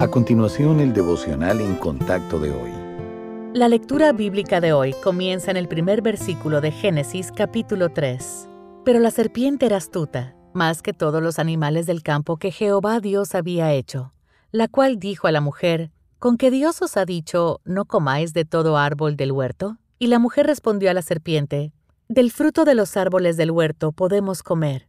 A continuación, el devocional en contacto de hoy. La lectura bíblica de hoy comienza en el primer versículo de Génesis capítulo 3. Pero la serpiente era astuta, más que todos los animales del campo que Jehová Dios había hecho, la cual dijo a la mujer, ¿Con que Dios os ha dicho, no comáis de todo árbol del huerto? Y la mujer respondió a la serpiente, Del fruto de los árboles del huerto podemos comer,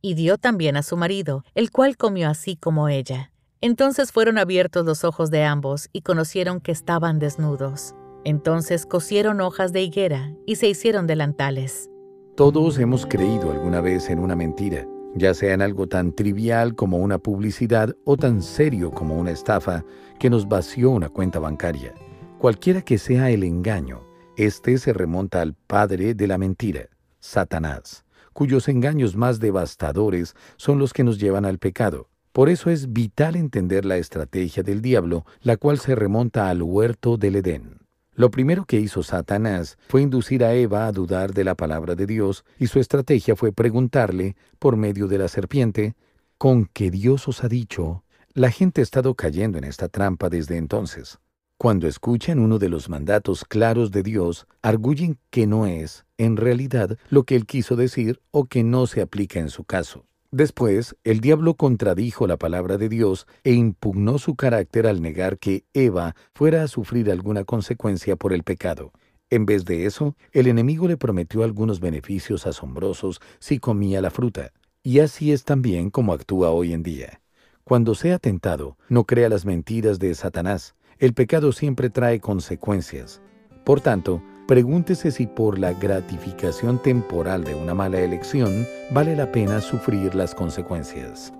y dio también a su marido, el cual comió así como ella. Entonces fueron abiertos los ojos de ambos y conocieron que estaban desnudos. Entonces cosieron hojas de higuera y se hicieron delantales. Todos hemos creído alguna vez en una mentira, ya sea en algo tan trivial como una publicidad o tan serio como una estafa que nos vació una cuenta bancaria. Cualquiera que sea el engaño, este se remonta al padre de la mentira, Satanás cuyos engaños más devastadores son los que nos llevan al pecado. Por eso es vital entender la estrategia del diablo, la cual se remonta al huerto del Edén. Lo primero que hizo Satanás fue inducir a Eva a dudar de la palabra de Dios, y su estrategia fue preguntarle, por medio de la serpiente, ¿con qué Dios os ha dicho? La gente ha estado cayendo en esta trampa desde entonces. Cuando escuchan uno de los mandatos claros de Dios, arguyen que no es, en realidad, lo que él quiso decir o que no se aplica en su caso. Después, el diablo contradijo la palabra de Dios e impugnó su carácter al negar que Eva fuera a sufrir alguna consecuencia por el pecado. En vez de eso, el enemigo le prometió algunos beneficios asombrosos si comía la fruta. Y así es también como actúa hoy en día. Cuando sea tentado, no crea las mentiras de Satanás, el pecado siempre trae consecuencias. Por tanto, pregúntese si por la gratificación temporal de una mala elección vale la pena sufrir las consecuencias.